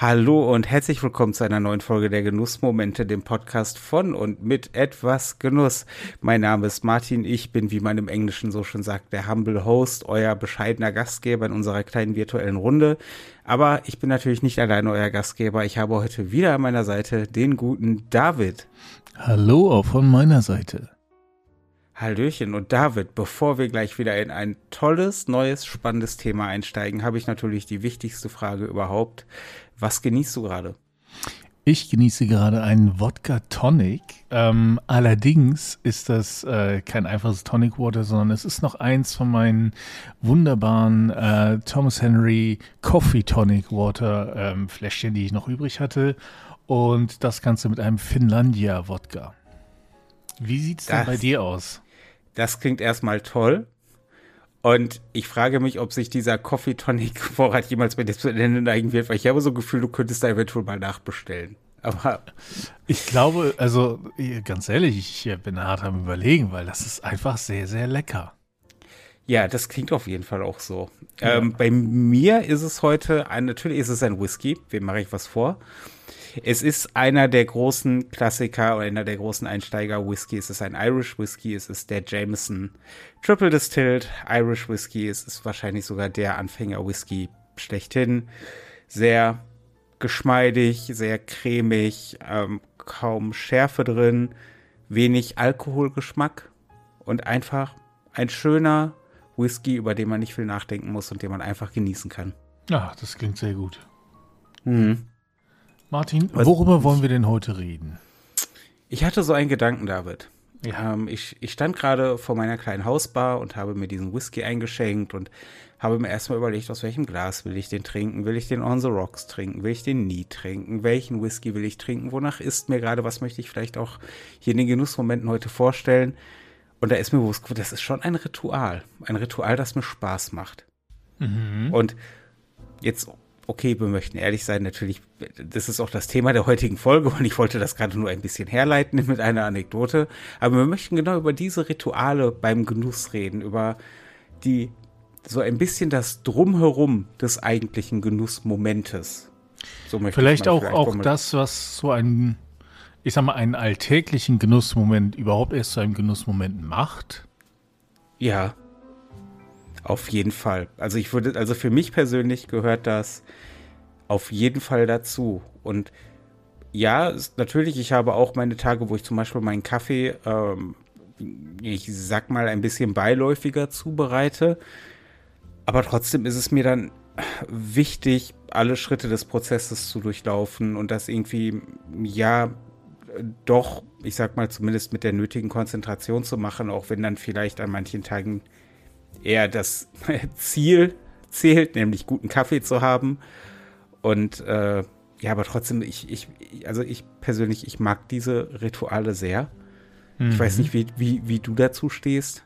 Hallo und herzlich willkommen zu einer neuen Folge der Genussmomente, dem Podcast von und mit etwas Genuss. Mein Name ist Martin, ich bin, wie man im Englischen so schon sagt, der Humble Host, euer bescheidener Gastgeber in unserer kleinen virtuellen Runde. Aber ich bin natürlich nicht alleine euer Gastgeber. Ich habe heute wieder an meiner Seite den guten David. Hallo auch von meiner Seite. Hallöchen und David, bevor wir gleich wieder in ein tolles, neues, spannendes Thema einsteigen, habe ich natürlich die wichtigste Frage überhaupt. Was genießt du gerade? Ich genieße gerade einen Wodka Tonic. Ähm, allerdings ist das äh, kein einfaches Tonic Water, sondern es ist noch eins von meinen wunderbaren äh, Thomas Henry Coffee Tonic Water ähm, Fläschchen, die ich noch übrig hatte. Und das Ganze mit einem Finlandia Wodka. Wie sieht es denn bei dir aus? Das klingt erstmal toll. Und ich frage mich, ob sich dieser Coffee Tonic Vorrat jemals bei dir zu Ende neigen wird, weil ich habe so ein Gefühl, du könntest da eventuell mal nachbestellen. Aber ich glaube, also ganz ehrlich, ich bin hart am Überlegen, weil das ist einfach sehr, sehr lecker. Ja, das klingt auf jeden Fall auch so. Ja. Ähm, bei mir ist es heute, ein, natürlich ist es ein Whisky, wem mache ich was vor? Es ist einer der großen Klassiker oder einer der großen Einsteiger-Whisky. Es ist ein Irish Whisky. Es ist der Jameson Triple Distilled Irish Whisky. Es ist wahrscheinlich sogar der Anfänger-Whisky schlechthin. Sehr geschmeidig, sehr cremig, ähm, kaum Schärfe drin, wenig Alkoholgeschmack und einfach ein schöner Whisky, über den man nicht viel nachdenken muss und den man einfach genießen kann. Ja, das klingt sehr gut. Mhm. Martin, worüber wollen wir denn heute reden? Ich hatte so einen Gedanken, David. Ja. Ähm, ich, ich stand gerade vor meiner kleinen Hausbar und habe mir diesen Whisky eingeschenkt und habe mir erstmal überlegt, aus welchem Glas will ich den trinken? Will ich den On the Rocks trinken? Will ich den nie trinken? Welchen Whisky will ich trinken? Wonach ist mir gerade? Was möchte ich vielleicht auch hier in den Genussmomenten heute vorstellen? Und da ist mir bewusst, das ist schon ein Ritual. Ein Ritual, das mir Spaß macht. Mhm. Und jetzt okay, wir möchten ehrlich sein, natürlich, das ist auch das Thema der heutigen Folge und ich wollte das gerade nur ein bisschen herleiten mit einer Anekdote. Aber wir möchten genau über diese Rituale beim Genuss reden, über die so ein bisschen das Drumherum des eigentlichen Genussmomentes. So vielleicht auch, vielleicht auch das, was so ein, ich sag mal, einen alltäglichen Genussmoment überhaupt erst zu einem Genussmoment macht. Ja, auf jeden Fall. Also ich würde, also für mich persönlich gehört das auf jeden Fall dazu. Und ja, natürlich, ich habe auch meine Tage, wo ich zum Beispiel meinen Kaffee, ähm, ich sag mal, ein bisschen beiläufiger zubereite. Aber trotzdem ist es mir dann wichtig, alle Schritte des Prozesses zu durchlaufen und das irgendwie, ja, doch, ich sag mal, zumindest mit der nötigen Konzentration zu machen, auch wenn dann vielleicht an manchen Tagen eher das Ziel zählt, nämlich guten Kaffee zu haben. Und äh, ja, aber trotzdem, ich, ich, also ich persönlich, ich mag diese Rituale sehr. Mhm. Ich weiß mhm. nicht, wie, wie, wie du dazu stehst.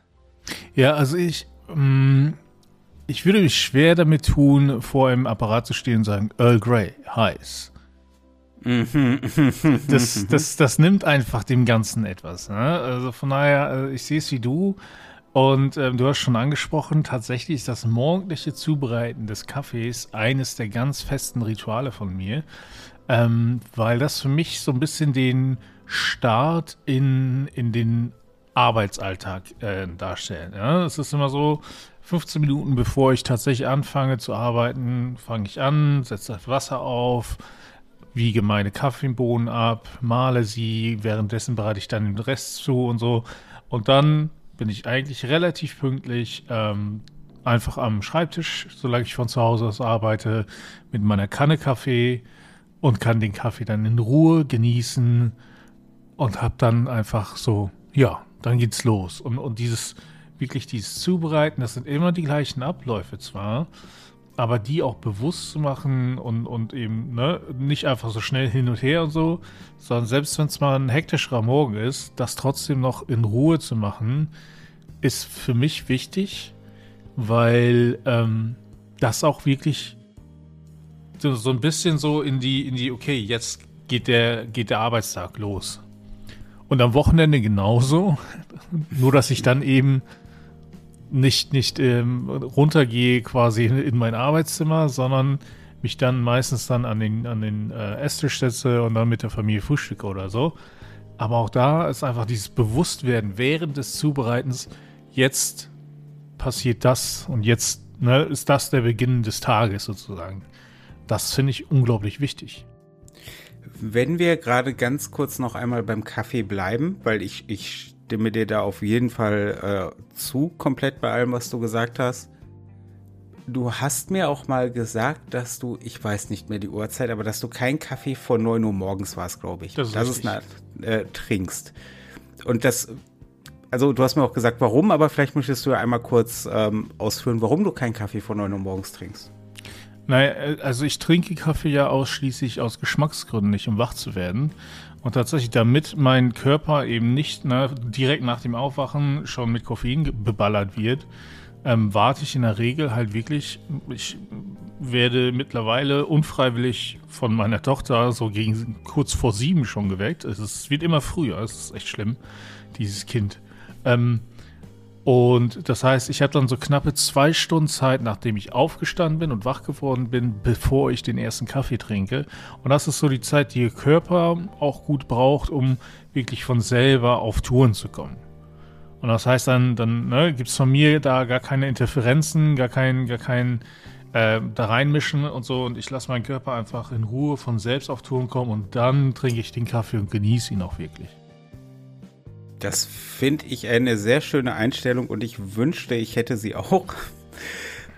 Ja, also ich, mh, mm, ich würde mich schwer damit tun, vor einem Apparat zu stehen und sagen, Earl Grey, heiß. Mhm. das, das, das nimmt einfach dem Ganzen etwas. Ne? Also von daher, äh, ich sehe es wie du. Und ähm, du hast schon angesprochen, tatsächlich ist das morgendliche Zubereiten des Kaffees eines der ganz festen Rituale von mir, ähm, weil das für mich so ein bisschen den Start in, in den Arbeitsalltag äh, darstellt. Ja? Es ist immer so, 15 Minuten bevor ich tatsächlich anfange zu arbeiten, fange ich an, setze das Wasser auf, wiege meine Kaffeebohnen ab, male sie, währenddessen bereite ich dann den Rest zu und so. Und dann bin ich eigentlich relativ pünktlich ähm, einfach am Schreibtisch, solange ich von zu Hause aus arbeite, mit meiner Kanne Kaffee und kann den Kaffee dann in Ruhe genießen und habe dann einfach so, ja, dann geht's los. Und, und dieses, wirklich dieses Zubereiten, das sind immer die gleichen Abläufe zwar, aber die auch bewusst zu machen und, und eben ne, nicht einfach so schnell hin und her und so, sondern selbst wenn es mal ein hektischerer Morgen ist, das trotzdem noch in Ruhe zu machen, ist für mich wichtig, weil ähm, das auch wirklich so, so ein bisschen so in die, in die, okay, jetzt geht der, geht der Arbeitstag los. Und am Wochenende genauso, nur dass ich dann eben nicht, nicht ähm, runtergehe quasi in mein Arbeitszimmer, sondern mich dann meistens dann an den, an den äh, Esstisch setze und dann mit der Familie frühstücke oder so. Aber auch da ist einfach dieses Bewusstwerden während des Zubereitens, jetzt passiert das und jetzt ne, ist das der Beginn des Tages sozusagen. Das finde ich unglaublich wichtig. Wenn wir gerade ganz kurz noch einmal beim Kaffee bleiben, weil ich, ich stimme dir da auf jeden Fall äh, zu, komplett bei allem, was du gesagt hast. Du hast mir auch mal gesagt, dass du, ich weiß nicht mehr die Uhrzeit, aber dass du keinen Kaffee vor 9 Uhr morgens warst, glaube ich. Das ist, das ist eine, äh, trinkst. Und das, also du hast mir auch gesagt, warum, aber vielleicht möchtest du ja einmal kurz ähm, ausführen, warum du keinen Kaffee vor 9 Uhr morgens trinkst. Naja, äh, also ich trinke Kaffee ja ausschließlich aus Geschmacksgründen, nicht um wach zu werden. Und tatsächlich, damit mein Körper eben nicht ne, direkt nach dem Aufwachen schon mit Koffein beballert wird, ähm, warte ich in der Regel halt wirklich, ich werde mittlerweile unfreiwillig von meiner Tochter so gegen kurz vor sieben schon geweckt. Es, ist, es wird immer früher, es ist echt schlimm, dieses Kind. Ähm, und das heißt, ich habe dann so knappe zwei Stunden Zeit, nachdem ich aufgestanden bin und wach geworden bin, bevor ich den ersten Kaffee trinke. Und das ist so die Zeit, die Ihr Körper auch gut braucht, um wirklich von selber auf Touren zu kommen. Und das heißt dann, dann ne, gibt es von mir da gar keine Interferenzen, gar kein, gar kein äh, da reinmischen und so. Und ich lasse meinen Körper einfach in Ruhe von selbst auf Touren kommen und dann trinke ich den Kaffee und genieße ihn auch wirklich. Das finde ich eine sehr schöne Einstellung und ich wünschte, ich hätte sie auch.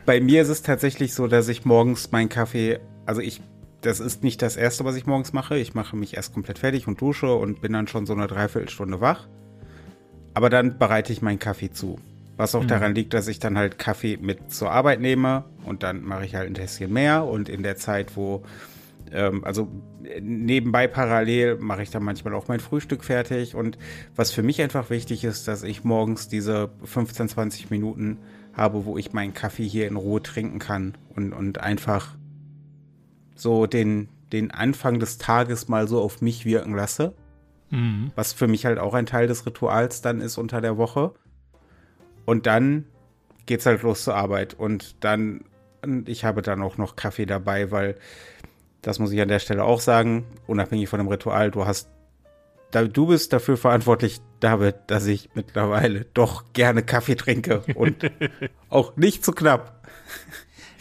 Bei mir ist es tatsächlich so, dass ich morgens meinen Kaffee, also ich, das ist nicht das erste, was ich morgens mache. Ich mache mich erst komplett fertig und dusche und bin dann schon so eine Dreiviertelstunde wach. Aber dann bereite ich meinen Kaffee zu. Was auch mhm. daran liegt, dass ich dann halt Kaffee mit zur Arbeit nehme und dann mache ich halt ein Tässchen mehr und in der Zeit, wo ähm, also nebenbei parallel mache ich dann manchmal auch mein Frühstück fertig. Und was für mich einfach wichtig ist, dass ich morgens diese 15, 20 Minuten habe, wo ich meinen Kaffee hier in Ruhe trinken kann und, und einfach so den, den Anfang des Tages mal so auf mich wirken lasse. Mhm. Was für mich halt auch ein Teil des Rituals dann ist unter der Woche. Und dann geht's halt los zur Arbeit. Und dann, ich habe dann auch noch Kaffee dabei, weil das muss ich an der Stelle auch sagen, unabhängig von dem Ritual, du hast, du bist dafür verantwortlich, David, dass ich mittlerweile doch gerne Kaffee trinke und auch nicht zu knapp.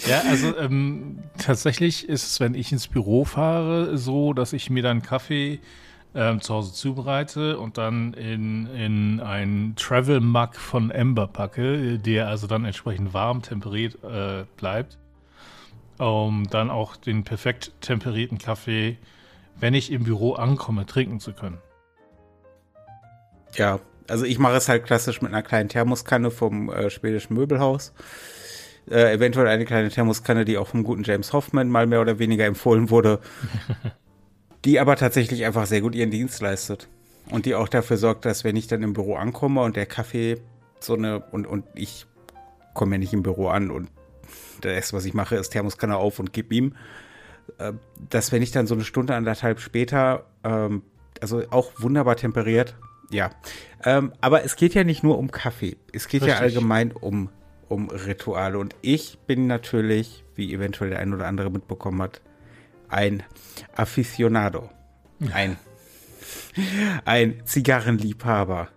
Ja, also ähm, tatsächlich ist es, wenn ich ins Büro fahre, so, dass ich mir dann Kaffee ähm, zu Hause zubereite und dann in, in einen Travel Mug von Ember packe, der also dann entsprechend warm temperiert äh, bleibt um dann auch den perfekt temperierten Kaffee, wenn ich im Büro ankomme, trinken zu können. Ja, also ich mache es halt klassisch mit einer kleinen Thermoskanne vom äh, schwedischen Möbelhaus. Äh, eventuell eine kleine Thermoskanne, die auch vom guten James Hoffman mal mehr oder weniger empfohlen wurde. die aber tatsächlich einfach sehr gut ihren Dienst leistet. Und die auch dafür sorgt, dass wenn ich dann im Büro ankomme und der Kaffee so eine, und, und ich komme ja nicht im Büro an und das erste, was ich mache, ist Thermoskanne auf und gib ihm. Äh, dass wenn ich dann so eine Stunde, anderthalb später, ähm, also auch wunderbar temperiert, ja. Ähm, aber es geht ja nicht nur um Kaffee. Es geht Richtig. ja allgemein um, um Rituale. Und ich bin natürlich, wie eventuell der ein oder andere mitbekommen hat, ein Aficionado. Ein, ein Zigarrenliebhaber.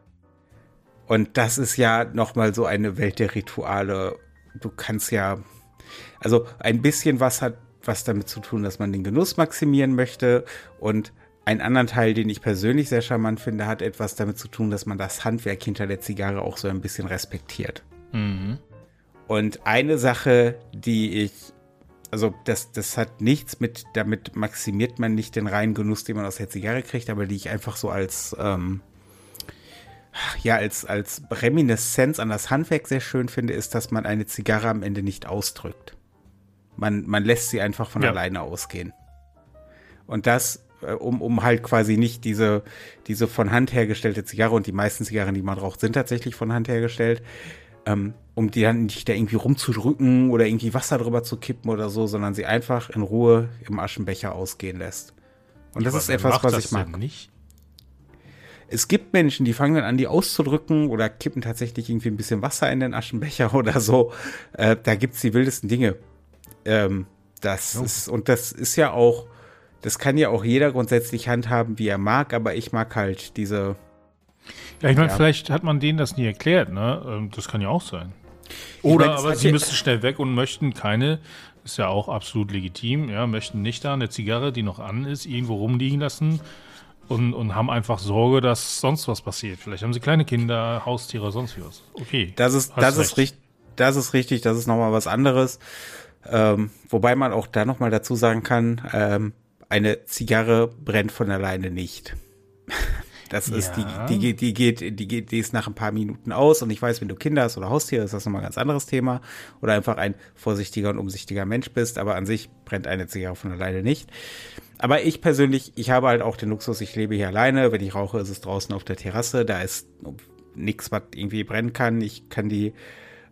Und das ist ja nochmal so eine Welt der Rituale. Du kannst ja also ein bisschen was hat was damit zu tun, dass man den Genuss maximieren möchte und ein anderen Teil, den ich persönlich sehr charmant finde, hat etwas damit zu tun, dass man das Handwerk hinter der Zigarre auch so ein bisschen respektiert. Mhm. Und eine Sache, die ich, also das, das hat nichts mit, damit maximiert man nicht den reinen Genuss, den man aus der Zigarre kriegt, aber die ich einfach so als, ähm, ja, als, als Reminiszenz an das Handwerk sehr schön finde, ist, dass man eine Zigarre am Ende nicht ausdrückt. Man, man lässt sie einfach von ja. alleine ausgehen. Und das, äh, um, um halt quasi nicht diese, diese von Hand hergestellte Zigarre und die meisten Zigarren, die man raucht, sind tatsächlich von Hand hergestellt, ähm, um die dann nicht da irgendwie rumzudrücken oder irgendwie Wasser drüber zu kippen oder so, sondern sie einfach in Ruhe im Aschenbecher ausgehen lässt. Und das ist etwas, was ich mag. Nicht? Es gibt Menschen, die fangen dann an, die auszudrücken oder kippen tatsächlich irgendwie ein bisschen Wasser in den Aschenbecher oder so. Äh, da gibt's die wildesten Dinge. Ähm, Das oh. ist, und das ist ja auch, das kann ja auch jeder grundsätzlich handhaben, wie er mag, aber ich mag halt diese. Ja, ich meine, ja. vielleicht hat man denen das nie erklärt, ne? Ähm, das kann ja auch sein. Oder meine, aber sie müssen schnell weg und möchten keine, ist ja auch absolut legitim, ja, möchten nicht da eine Zigarre, die noch an ist, irgendwo rumliegen lassen und, und haben einfach Sorge, dass sonst was passiert. Vielleicht haben sie kleine Kinder, Haustiere, sonst was. Okay. Das ist, das ist richtig, das ist richtig, das ist nochmal was anderes. Ähm, wobei man auch da nochmal dazu sagen kann, ähm, eine Zigarre brennt von alleine nicht. Das ja. ist die, die, die geht, die geht, die ist nach ein paar Minuten aus und ich weiß, wenn du Kinder hast oder Haustiere, ist das nochmal ein ganz anderes Thema. Oder einfach ein vorsichtiger und umsichtiger Mensch bist, aber an sich brennt eine Zigarre von alleine nicht. Aber ich persönlich, ich habe halt auch den Luxus, ich lebe hier alleine. Wenn ich rauche, ist es draußen auf der Terrasse. Da ist nichts, was irgendwie brennen kann. Ich kann die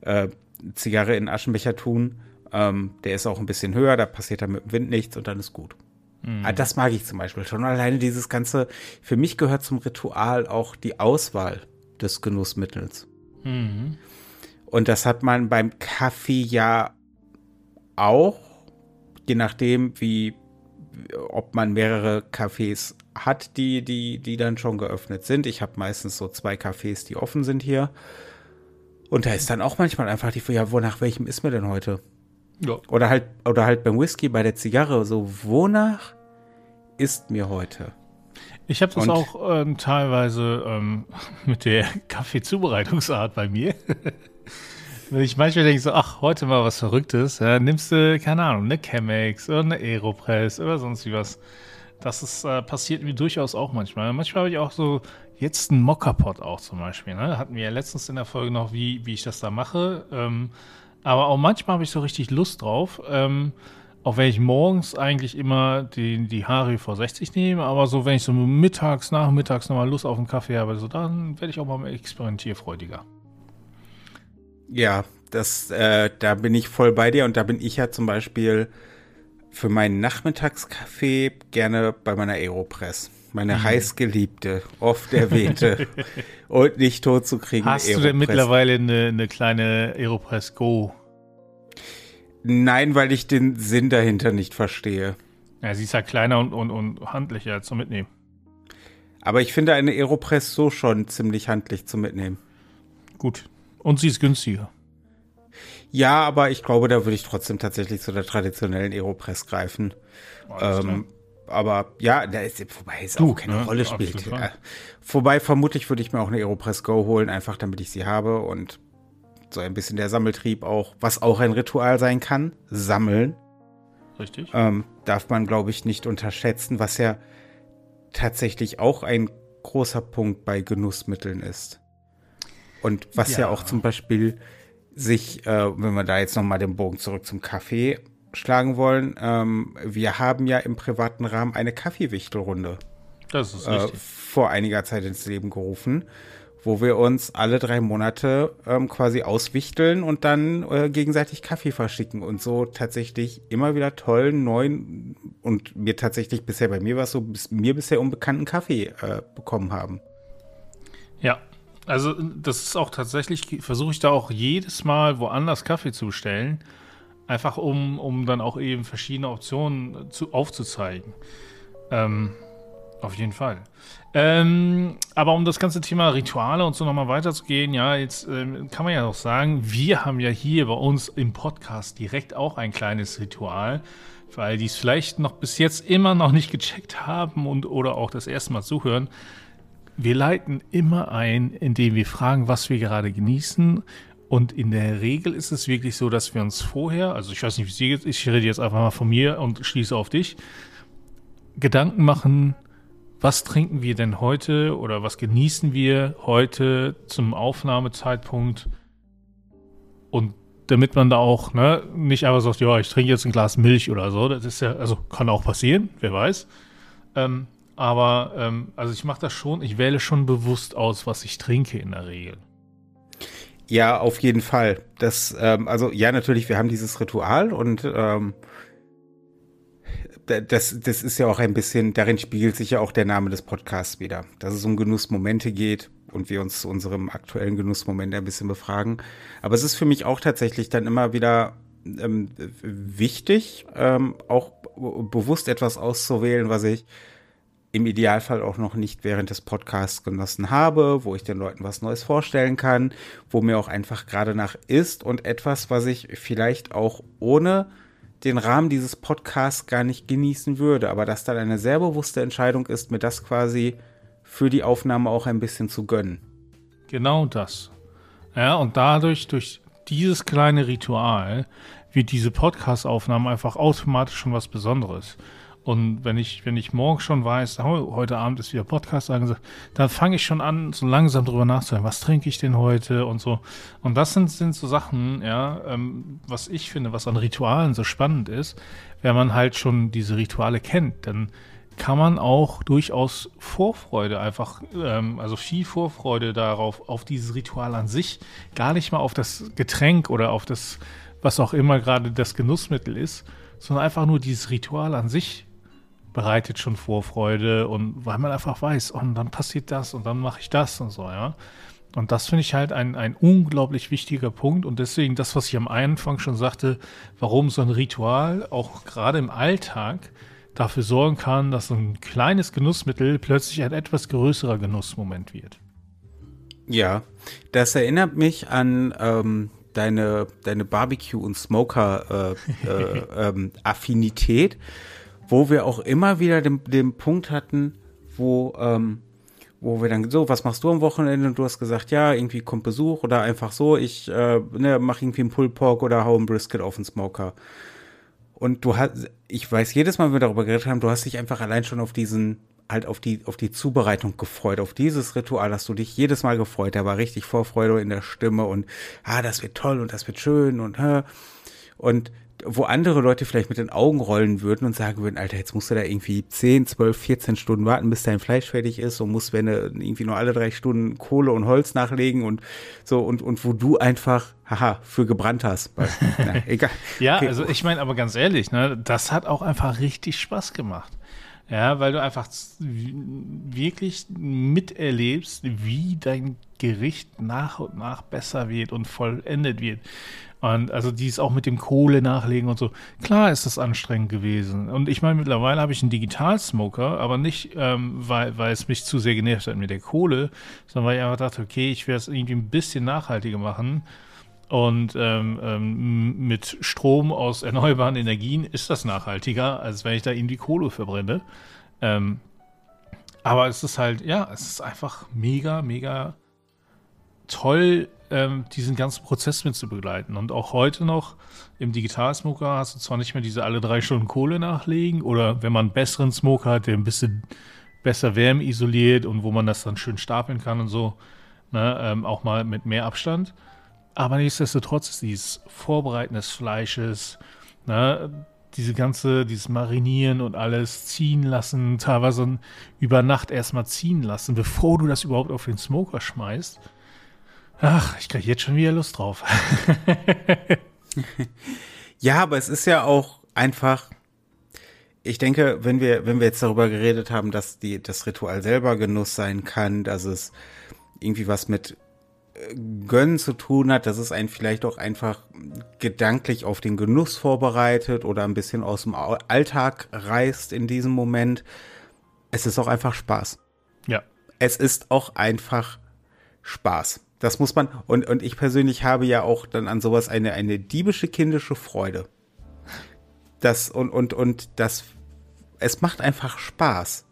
äh, Zigarre in Aschenbecher tun. Ähm, der ist auch ein bisschen höher, da passiert dann mit dem Wind nichts und dann ist gut. Mhm. Das mag ich zum Beispiel schon. Alleine dieses ganze, für mich gehört zum Ritual auch die Auswahl des Genussmittels. Mhm. Und das hat man beim Kaffee ja auch, je nachdem, wie, ob man mehrere Cafés hat, die, die, die dann schon geöffnet sind. Ich habe meistens so zwei Cafés, die offen sind hier. Und da ist dann auch manchmal einfach die Frage, ja, wonach welchem ist mir denn heute? Ja. Oder halt, oder halt beim Whisky, bei der Zigarre, so, wonach ist mir heute? Ich habe das Und auch ähm, teilweise ähm, mit der Kaffeezubereitungsart bei mir. Wenn ich manchmal denke so, ach, heute mal was Verrücktes, ja, nimmst du, keine Ahnung, eine Chemex oder eine Aeropress oder sonst wie was. Das ist, äh, passiert mir durchaus auch manchmal. Manchmal habe ich auch so jetzt einen Mockerpot auch zum Beispiel. Ne? Hatten wir ja letztens in der Folge noch, wie, wie ich das da mache. Ähm, aber auch manchmal habe ich so richtig Lust drauf. Ähm, auch wenn ich morgens eigentlich immer die, die Hari vor 60 nehme, aber so, wenn ich so mittags, nachmittags nochmal Lust auf einen Kaffee habe, so dann werde ich auch mal experimentierfreudiger. Ja, das, äh, da bin ich voll bei dir und da bin ich ja zum Beispiel für meinen Nachmittagskaffee gerne bei meiner Aeropress meine mhm. heißgeliebte, oft erwähnte und nicht tot zu kriegen. Hast Aeropress. du denn mittlerweile eine, eine kleine Aeropress Go? Nein, weil ich den Sinn dahinter nicht verstehe. Ja, sie ist ja kleiner und, und, und handlicher zum Mitnehmen. Aber ich finde eine Aeropress so schon ziemlich handlich zum Mitnehmen. Gut. Und sie ist günstiger. Ja, aber ich glaube, da würde ich trotzdem tatsächlich zu der traditionellen Aeropress greifen. Ähm, aber ja, da ist, wobei es du, auch keine ne? Rolle spielt. Ja. Wobei vermutlich würde ich mir auch eine Aeropress Go holen, einfach damit ich sie habe und so ein bisschen der Sammeltrieb auch, was auch ein Ritual sein kann, sammeln. Richtig. Ähm, darf man, glaube ich, nicht unterschätzen, was ja tatsächlich auch ein großer Punkt bei Genussmitteln ist. Und was ja, ja auch zum Beispiel sich, äh, wenn wir da jetzt nochmal den Bogen zurück zum Kaffee schlagen wollen, ähm, wir haben ja im privaten Rahmen eine Kaffeewichtelrunde. Das ist richtig. Äh, vor einiger Zeit ins Leben gerufen, wo wir uns alle drei Monate ähm, quasi auswichteln und dann äh, gegenseitig Kaffee verschicken und so tatsächlich immer wieder tollen, neuen und mir tatsächlich bisher bei mir was so bis, mir bisher unbekannten Kaffee äh, bekommen haben. Ja, also das ist auch tatsächlich, versuche ich da auch jedes Mal woanders Kaffee zu bestellen Einfach um, um dann auch eben verschiedene Optionen zu, aufzuzeigen. Ähm, auf jeden Fall. Ähm, aber um das ganze Thema Rituale und so nochmal weiterzugehen, ja, jetzt ähm, kann man ja auch sagen, wir haben ja hier bei uns im Podcast direkt auch ein kleines Ritual, weil die es vielleicht noch bis jetzt immer noch nicht gecheckt haben und oder auch das erste Mal zuhören. Wir leiten immer ein, indem wir fragen, was wir gerade genießen und in der Regel ist es wirklich so, dass wir uns vorher, also ich weiß nicht, wie sie jetzt, ich rede jetzt einfach mal von mir und schließe auf dich, Gedanken machen, was trinken wir denn heute oder was genießen wir heute zum Aufnahmezeitpunkt und damit man da auch ne, nicht einfach sagt, ja, ich trinke jetzt ein Glas Milch oder so, das ist ja, also kann auch passieren, wer weiß. Ähm, aber ähm, also ich mache das schon, ich wähle schon bewusst aus, was ich trinke in der Regel. Ja, auf jeden Fall. Das, ähm, also ja, natürlich, wir haben dieses Ritual und ähm, das, das ist ja auch ein bisschen, darin spiegelt sich ja auch der Name des Podcasts wieder, dass es um Genussmomente geht und wir uns zu unserem aktuellen Genussmoment ein bisschen befragen. Aber es ist für mich auch tatsächlich dann immer wieder ähm, wichtig, ähm, auch bewusst etwas auszuwählen, was ich im Idealfall auch noch nicht während des Podcasts genossen habe, wo ich den Leuten was Neues vorstellen kann, wo mir auch einfach gerade nach ist und etwas, was ich vielleicht auch ohne den Rahmen dieses Podcasts gar nicht genießen würde, aber dass dann eine sehr bewusste Entscheidung ist, mir das quasi für die Aufnahme auch ein bisschen zu gönnen. Genau das. Ja, und dadurch, durch dieses kleine Ritual, wird diese Podcast-Aufnahme einfach automatisch schon was Besonderes. Und wenn ich, wenn ich morgen schon weiß, heute Abend ist wieder Podcast dann fange ich schon an, so langsam drüber nachzudenken, was trinke ich denn heute und so. Und das sind, sind so Sachen, ja, ähm, was ich finde, was an Ritualen so spannend ist, wenn man halt schon diese Rituale kennt, dann kann man auch durchaus Vorfreude einfach, ähm, also viel Vorfreude darauf, auf dieses Ritual an sich, gar nicht mal auf das Getränk oder auf das, was auch immer gerade das Genussmittel ist, sondern einfach nur dieses Ritual an sich bereitet schon Vorfreude und weil man einfach weiß, und oh, dann passiert das und dann mache ich das und so, ja. Und das finde ich halt ein, ein unglaublich wichtiger Punkt und deswegen das, was ich am Anfang schon sagte, warum so ein Ritual auch gerade im Alltag dafür sorgen kann, dass so ein kleines Genussmittel plötzlich ein etwas größerer Genussmoment wird. Ja, das erinnert mich an ähm, deine, deine Barbecue- und Smoker-Affinität. Äh, äh, ähm, wo wir auch immer wieder den, den Punkt hatten, wo, ähm, wo wir dann so, was machst du am Wochenende? Und du hast gesagt, ja, irgendwie kommt Besuch oder einfach so, ich äh, ne, mache irgendwie einen Pulled Pork oder hau ein Brisket auf den Smoker. Und du hast, ich weiß jedes Mal, wenn wir darüber geredet haben, du hast dich einfach allein schon auf diesen, halt auf die, auf die Zubereitung gefreut, auf dieses Ritual hast du dich jedes Mal gefreut. Da war richtig Vorfreude in der Stimme und, ah, das wird toll und das wird schön und, hä. Und wo andere Leute vielleicht mit den Augen rollen würden und sagen würden, Alter, jetzt musst du da irgendwie 10, 12, 14 Stunden warten, bis dein Fleisch fertig ist und musst, wenn du irgendwie nur alle drei Stunden Kohle und Holz nachlegen und so und, und wo du einfach, haha, für gebrannt hast. Na, egal. ja, okay. also ich meine, aber ganz ehrlich, ne, das hat auch einfach richtig Spaß gemacht. Ja, weil du einfach wirklich miterlebst, wie dein Gericht nach und nach besser wird und vollendet wird. Und also dies auch mit dem Kohle nachlegen und so. Klar ist das anstrengend gewesen. Und ich meine, mittlerweile habe ich einen Digital-Smoker, aber nicht, ähm, weil, weil es mich zu sehr genervt hat mit der Kohle, sondern weil ich einfach dachte, okay, ich werde es irgendwie ein bisschen nachhaltiger machen. Und ähm, ähm, mit Strom aus erneuerbaren Energien ist das nachhaltiger, als wenn ich da irgendwie Kohle verbrenne. Ähm, aber es ist halt, ja, es ist einfach mega, mega toll, ähm, diesen ganzen Prozess mit zu begleiten. Und auch heute noch im Digital-Smoker hast du zwar nicht mehr diese alle drei Stunden Kohle nachlegen oder wenn man einen besseren Smoker hat, der ein bisschen besser Wärme isoliert und wo man das dann schön stapeln kann und so, ne, ähm, auch mal mit mehr Abstand. Aber nichtsdestotrotz ist dieses Vorbereiten des Fleisches, ne, diese ganze, dieses Marinieren und alles ziehen lassen, teilweise über Nacht erstmal ziehen lassen, bevor du das überhaupt auf den Smoker schmeißt. Ach, ich kriege jetzt schon wieder Lust drauf. ja, aber es ist ja auch einfach, ich denke, wenn wir, wenn wir jetzt darüber geredet haben, dass die, das Ritual selber Genuss sein kann, dass es irgendwie was mit äh, Gönnen zu tun hat, dass es einen vielleicht auch einfach gedanklich auf den Genuss vorbereitet oder ein bisschen aus dem Alltag reißt in diesem Moment. Es ist auch einfach Spaß. Ja. Es ist auch einfach Spaß. Das muss man, und, und ich persönlich habe ja auch dann an sowas eine, eine diebische kindische Freude. Das, und, und, und das, es macht einfach Spaß.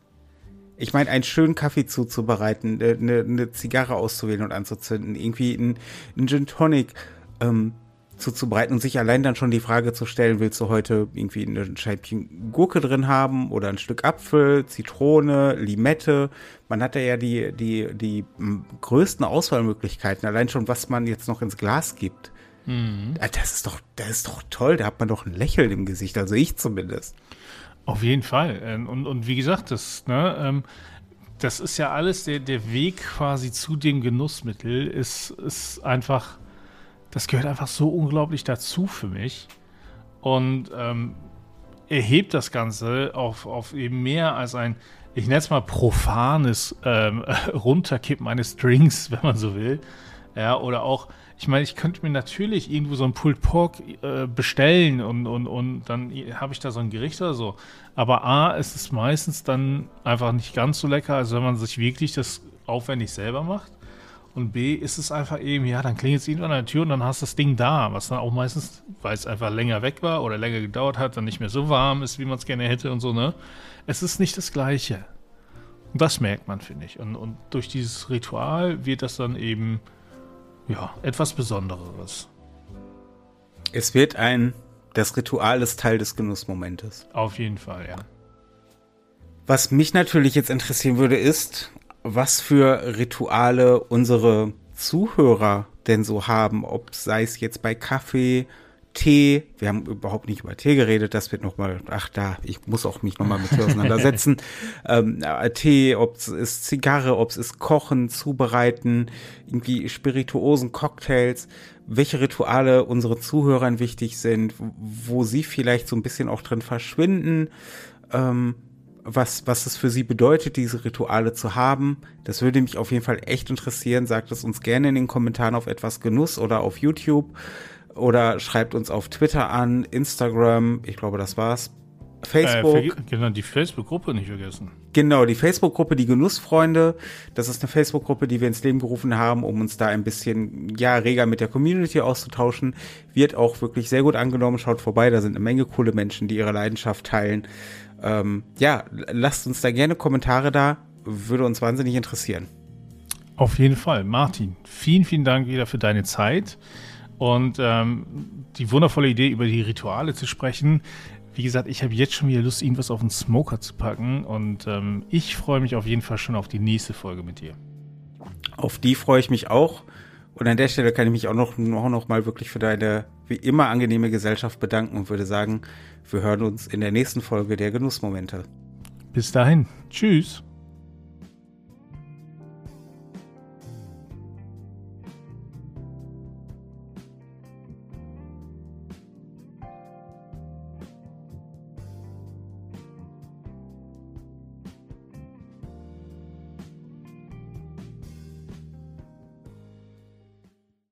Ich meine, einen schönen Kaffee zuzubereiten, eine, eine Zigarre auszuwählen und anzuzünden, irgendwie ein, ein Gin Tonic ähm, zuzubereiten und sich allein dann schon die Frage zu stellen, willst du heute irgendwie ein Scheibchen Gurke drin haben oder ein Stück Apfel, Zitrone, Limette. Man hat ja die, die, die größten Auswahlmöglichkeiten, allein schon, was man jetzt noch ins Glas gibt. Mhm. Ah, das ist doch, das ist doch toll, da hat man doch ein Lächeln im Gesicht, also ich zumindest. Auf jeden Fall. Ähm, und, und wie gesagt, das, ne, ähm, das ist ja alles, der, der Weg quasi zu dem Genussmittel ist, ist einfach das gehört einfach so unglaublich dazu für mich. Und ähm, erhebt das Ganze auf, auf eben mehr als ein, ich nenne es mal profanes ähm, Runterkippen eines Drinks, wenn man so will. Ja, oder auch, ich meine, ich könnte mir natürlich irgendwo so ein Pulled Pork äh, bestellen und, und, und dann habe ich da so ein Gericht oder so. Aber A, ist es meistens dann einfach nicht ganz so lecker, als wenn man sich wirklich das aufwendig selber macht. Und B, ist es einfach eben, ja, dann klingelt es irgendwann an der Tür und dann hast du das Ding da, was dann auch meistens, weil es einfach länger weg war oder länger gedauert hat, dann nicht mehr so warm ist, wie man es gerne hätte und so, ne? Es ist nicht das Gleiche. Und das merkt man, finde ich. Und, und durch dieses Ritual wird das dann eben ja, etwas Besonderes. Es wird ein, das Ritual ist Teil des Genussmomentes. Auf jeden Fall, ja. Was mich natürlich jetzt interessieren würde, ist, was für Rituale unsere Zuhörer denn so haben, ob sei es jetzt bei Kaffee, Tee, wir haben überhaupt nicht über Tee geredet, das wird nochmal, ach da, ich muss auch mich nochmal mit Tee auseinandersetzen. ähm, äh, Tee, ob es ist Zigarre, ob es ist Kochen, Zubereiten, irgendwie Spirituosen, Cocktails, welche Rituale unseren Zuhörern wichtig sind, wo sie vielleicht so ein bisschen auch drin verschwinden, ähm, was, was es für sie bedeutet, diese Rituale zu haben. Das würde mich auf jeden Fall echt interessieren. Sagt es uns gerne in den Kommentaren auf etwas Genuss oder auf YouTube oder schreibt uns auf Twitter an, Instagram, ich glaube, das war's. Facebook. Äh, genau, die Facebook-Gruppe nicht vergessen. Genau, die Facebook-Gruppe, die Genussfreunde. Das ist eine Facebook-Gruppe, die wir ins Leben gerufen haben, um uns da ein bisschen, ja, reger mit der Community auszutauschen. Wird auch wirklich sehr gut angenommen. Schaut vorbei, da sind eine Menge coole Menschen, die ihre Leidenschaft teilen. Ähm, ja, lasst uns da gerne Kommentare da. Würde uns wahnsinnig interessieren. Auf jeden Fall. Martin, vielen, vielen Dank wieder für deine Zeit. Und ähm, die wundervolle Idee, über die Rituale zu sprechen. Wie gesagt, ich habe jetzt schon wieder Lust, irgendwas auf den Smoker zu packen. Und ähm, ich freue mich auf jeden Fall schon auf die nächste Folge mit dir. Auf die freue ich mich auch. Und an der Stelle kann ich mich auch noch, noch, noch mal wirklich für deine wie immer angenehme Gesellschaft bedanken und würde sagen, wir hören uns in der nächsten Folge der Genussmomente. Bis dahin. Tschüss.